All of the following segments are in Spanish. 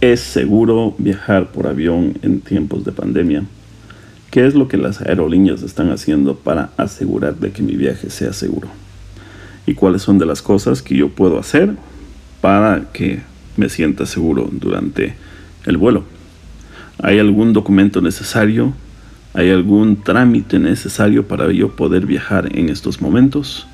¿Es seguro viajar por avión en tiempos de pandemia? ¿Qué es lo que las aerolíneas están haciendo para asegurar de que mi viaje sea seguro? ¿Y cuáles son de las cosas que yo puedo hacer para que me sienta seguro durante el vuelo? ¿Hay algún documento necesario? ¿Hay algún trámite necesario para yo poder viajar en estos momentos?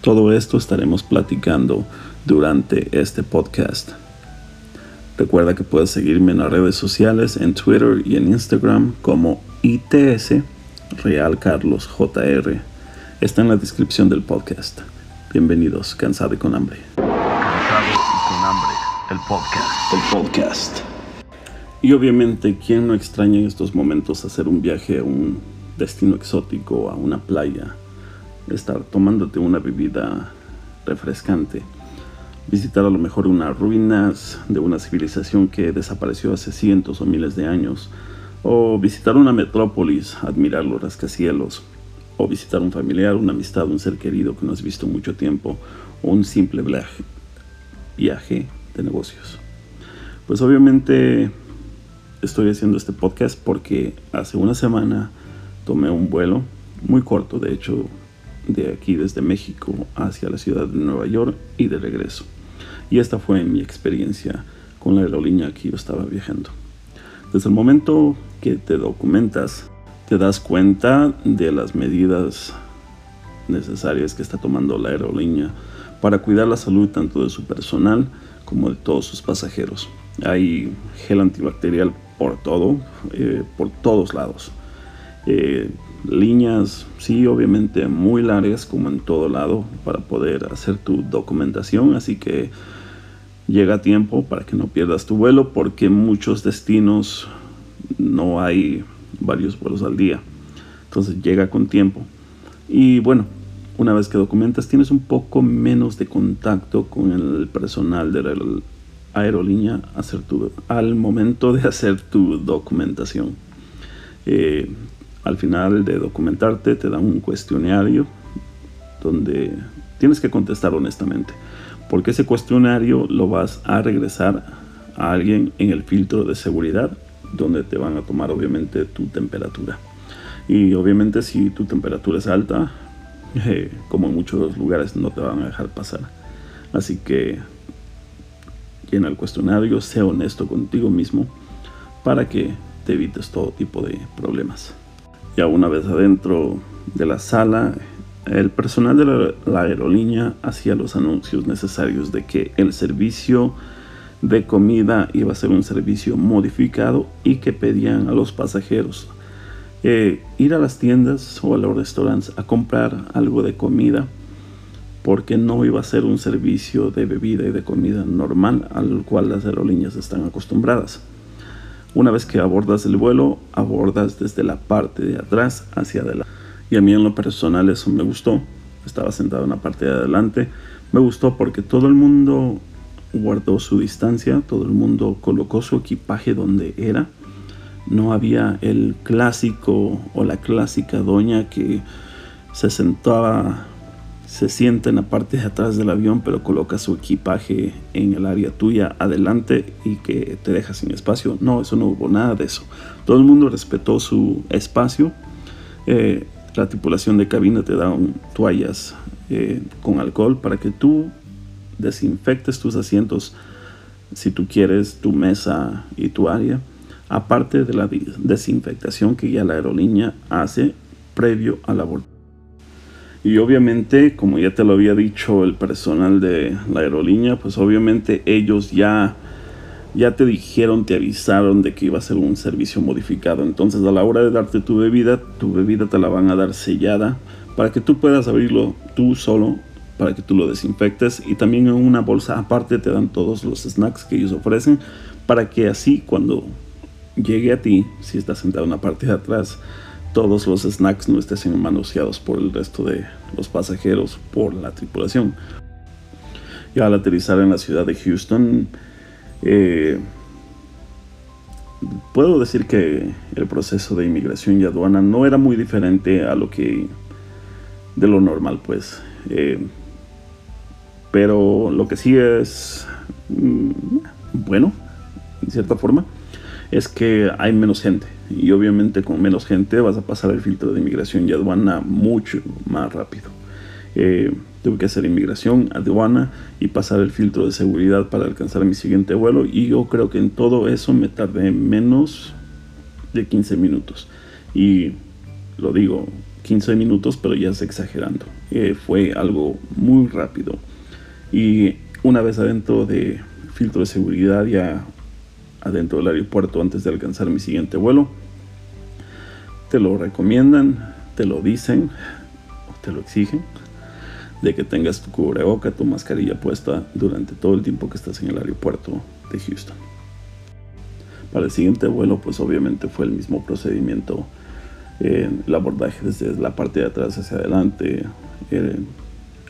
Todo esto estaremos platicando durante este podcast. Recuerda que puedes seguirme en las redes sociales, en Twitter y en Instagram como ITS Real Carlos JR. Está en la descripción del podcast. Bienvenidos, Cansado y con hambre. Cansado y con hambre, el podcast. El podcast. Y obviamente, ¿quién no extraña en estos momentos hacer un viaje a un destino exótico, a una playa? Estar tomándote una bebida refrescante visitar a lo mejor unas ruinas de una civilización que desapareció hace cientos o miles de años, o visitar una metrópolis, admirar los rascacielos, o visitar un familiar, una amistad, un ser querido que no has visto mucho tiempo, o un simple viaje, viaje de negocios. Pues obviamente estoy haciendo este podcast porque hace una semana tomé un vuelo muy corto, de hecho, de aquí desde México hacia la ciudad de Nueva York y de regreso. Y esta fue mi experiencia con la aerolínea que yo estaba viajando. Desde el momento que te documentas, te das cuenta de las medidas necesarias que está tomando la aerolínea para cuidar la salud tanto de su personal como de todos sus pasajeros. Hay gel antibacterial por todo, eh, por todos lados. Eh, líneas, sí, obviamente muy largas como en todo lado para poder hacer tu documentación, así que llega a tiempo para que no pierdas tu vuelo porque muchos destinos no hay varios vuelos al día. Entonces llega con tiempo. Y bueno, una vez que documentas tienes un poco menos de contacto con el personal de la aerolínea hacer tu, al momento de hacer tu documentación. Eh, al final de documentarte te dan un cuestionario donde tienes que contestar honestamente porque ese cuestionario lo vas a regresar a alguien en el filtro de seguridad donde te van a tomar obviamente tu temperatura y obviamente si tu temperatura es alta eh, como en muchos lugares no te van a dejar pasar. Así que llena el cuestionario sea honesto contigo mismo para que te evites todo tipo de problemas. Ya una vez adentro de la sala el personal de la, aerolínea hacía los anuncios necesarios de que el servicio de comida iba a ser un servicio modificado y que pedían a los pasajeros eh, ir a las tiendas o a los restaurantes a comprar algo de comida porque no iba a ser un servicio de bebida y de comida normal al cual las aerolíneas están acostumbradas. Una vez que abordas el vuelo, abordas desde la parte de atrás hacia adelante. Y a mí en lo personal eso me gustó. Estaba sentado en la parte de adelante. Me gustó porque todo el mundo guardó su distancia, todo el mundo colocó su equipaje donde era. No había el clásico o la clásica doña que se sentaba, se sienta en la parte de atrás del avión, pero coloca su equipaje en el área tuya adelante y que te deja sin espacio. No, eso no hubo nada de eso. Todo el mundo respetó su espacio. Eh, la tripulación de cabina te da toallas eh, con alcohol para que tú desinfectes tus asientos si tú quieres tu mesa y tu área. Aparte de la desinfectación que ya la aerolínea hace previo a la vuelta y obviamente como ya te lo había dicho el personal de la aerolínea pues obviamente ellos ya ya te dijeron, te avisaron de que iba a ser un servicio modificado. Entonces a la hora de darte tu bebida, tu bebida te la van a dar sellada para que tú puedas abrirlo tú solo, para que tú lo desinfectes. Y también en una bolsa aparte te dan todos los snacks que ellos ofrecen para que así cuando llegue a ti, si estás sentado en la parte de atrás, todos los snacks no estén manoseados por el resto de los pasajeros, por la tripulación. Ya al aterrizar en la ciudad de Houston, eh, puedo decir que el proceso de inmigración y aduana no era muy diferente a lo que de lo normal, pues. Eh, pero lo que sí es mm, bueno, en cierta forma, es que hay menos gente. Y obviamente con menos gente vas a pasar el filtro de inmigración y aduana mucho más rápido. Eh, tuve que hacer inmigración, aduana y pasar el filtro de seguridad para alcanzar mi siguiente vuelo. Y yo creo que en todo eso me tardé menos de 15 minutos. Y lo digo, 15 minutos, pero ya es exagerando. Eh, fue algo muy rápido. Y una vez adentro de filtro de seguridad, ya adentro del aeropuerto antes de alcanzar mi siguiente vuelo, te lo recomiendan, te lo dicen, o te lo exigen, de que tengas tu cubreboca, tu mascarilla puesta durante todo el tiempo que estás en el aeropuerto de Houston. Para el siguiente vuelo, pues obviamente fue el mismo procedimiento, eh, el abordaje desde la parte de atrás hacia adelante,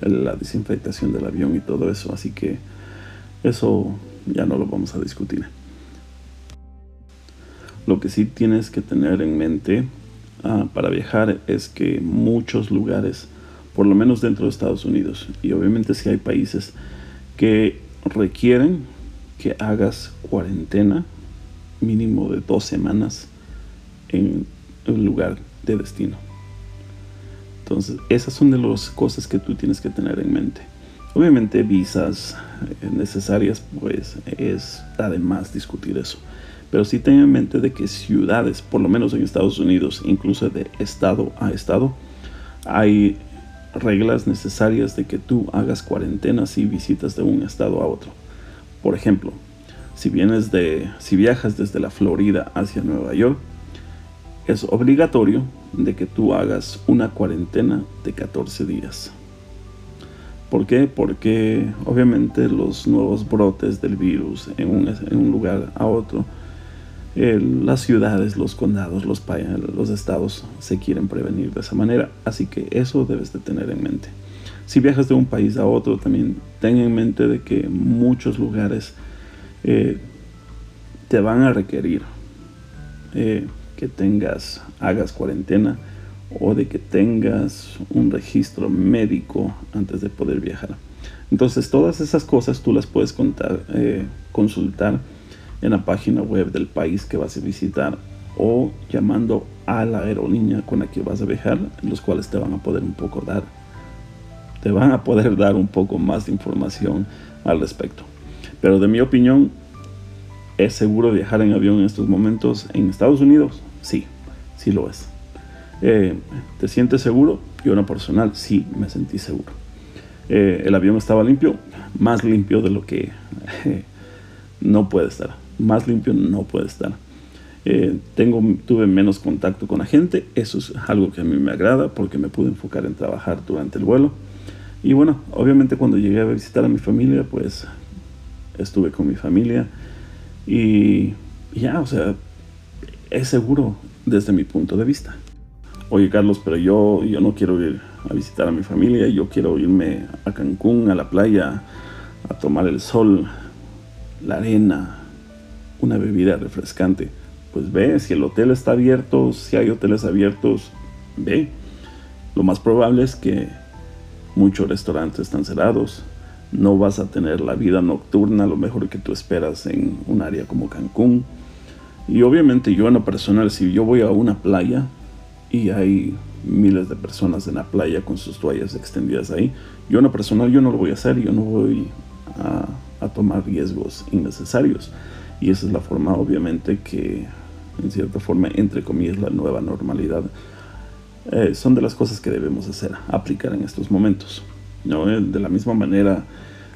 la desinfectación del avión y todo eso, así que eso ya no lo vamos a discutir. Lo que sí tienes que tener en mente ah, para viajar es que muchos lugares, por lo menos dentro de Estados Unidos, y obviamente si hay países que requieren que hagas cuarentena mínimo de dos semanas en un lugar de destino. Entonces, esas son de las cosas que tú tienes que tener en mente. Obviamente visas eh, necesarias, pues es además discutir eso. Pero sí ten en mente de que ciudades, por lo menos en Estados Unidos, incluso de estado a estado, hay reglas necesarias de que tú hagas cuarentenas y visitas de un estado a otro. Por ejemplo, si vienes de si viajas desde la Florida hacia Nueva York, es obligatorio de que tú hagas una cuarentena de 14 días. ¿Por qué? Porque obviamente los nuevos brotes del virus en un, lugar a otro, las ciudades, los condados, los, los estados se quieren prevenir de esa manera. Así que eso debes de tener en mente. Si viajas de un país a otro, también ten en mente de que muchos lugares eh, te van a requerir eh, que tengas, hagas cuarentena o de que tengas un registro médico antes de poder viajar. Entonces todas esas cosas tú las puedes eh, consultar en la página web del país que vas a visitar o llamando a la aerolínea con la que vas a viajar, los cuales te van a poder un poco dar, te van a poder dar un poco más de información al respecto. Pero de mi opinión, ¿es seguro viajar en avión en estos momentos en Estados Unidos? Sí, sí lo es. Eh, ¿Te sientes seguro? Yo en lo personal sí me sentí seguro. Eh, el avión estaba limpio, más limpio de lo que no puede estar. Más limpio no puede estar. Eh, tengo, tuve menos contacto con la gente, eso es algo que a mí me agrada porque me pude enfocar en trabajar durante el vuelo. Y bueno, obviamente cuando llegué a visitar a mi familia, pues estuve con mi familia y ya, o sea, es seguro desde mi punto de vista. Oye Carlos, pero yo, yo no quiero ir a visitar a mi familia, yo quiero irme a Cancún, a la playa, a tomar el sol, la arena, una bebida refrescante. Pues ve, si el hotel está abierto, si hay hoteles abiertos, ve. Lo más probable es que muchos restaurantes están cerrados. No vas a tener la vida nocturna, lo mejor que tú esperas en un área como Cancún. Y obviamente yo en lo personal, si yo voy a una playa y hay miles de personas en la playa con sus toallas extendidas ahí, yo en lo personal yo no lo voy a hacer, yo no voy a, tomar riesgos innecesarios. Y esa es la forma obviamente que en cierta forma, entre comillas, la nueva normalidad. Eh, son de las cosas que debemos hacer, aplicar en estos momentos. ¿no? Eh, de la misma manera,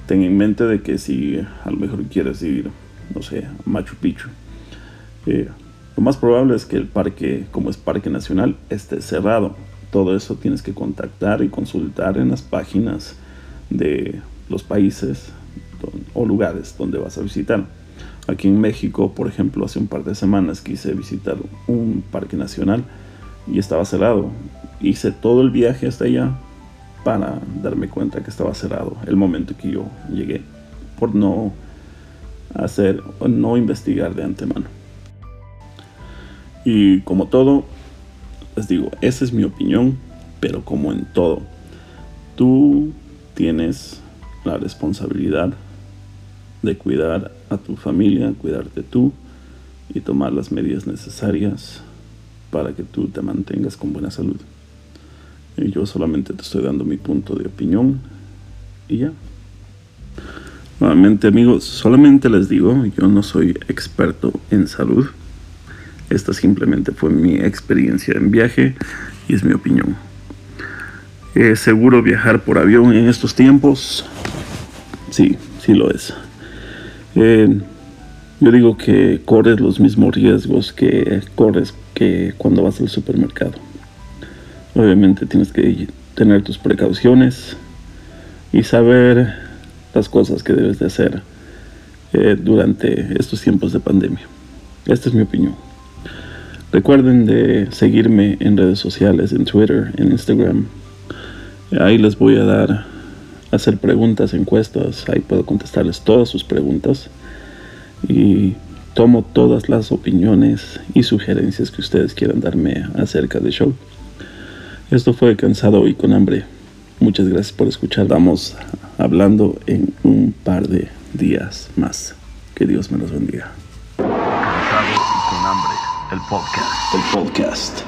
ten en mente de que si a lo mejor quieres ir, no sé, Machu Picchu, lo más probable es que el parque, como es parque nacional, esté cerrado. Todo eso tienes que contactar y consultar en las páginas de los países o lugares donde vas a visitar. Aquí en México, por ejemplo, hace un par de semanas quise visitar un parque nacional y estaba cerrado. Hice todo el viaje hasta allá para darme cuenta que estaba cerrado el momento que yo llegué, por no hacer o no investigar de antemano. Y como todo, les digo, esa es mi opinión, pero como en todo, tú tienes la responsabilidad de cuidar a tu familia, cuidarte tú y tomar las medidas necesarias para que tú te mantengas con buena salud. Yo solamente te estoy dando mi punto de opinión y ya. Nuevamente amigos, solamente les digo, yo no soy experto en salud. Esta simplemente fue mi experiencia en viaje y es mi opinión. ¿Es seguro viajar por avión en estos tiempos? Sí, sí lo es. Eh, yo digo que corres los mismos riesgos que corres que cuando vas al supermercado. Obviamente tienes que tener tus precauciones y saber las cosas que debes de hacer eh, durante estos tiempos de pandemia. Esta es mi opinión. Recuerden de seguirme en redes sociales, en Twitter, en Instagram. Ahí les voy a dar, hacer preguntas, encuestas. Ahí puedo contestarles todas sus preguntas y tomo todas las opiniones y sugerencias que ustedes quieran darme acerca del show. Esto fue Cansado y con hambre. Muchas gracias por escuchar. Vamos hablando en un par de días más. Que Dios me los bendiga. Cansado y con hambre, el podcast. El podcast.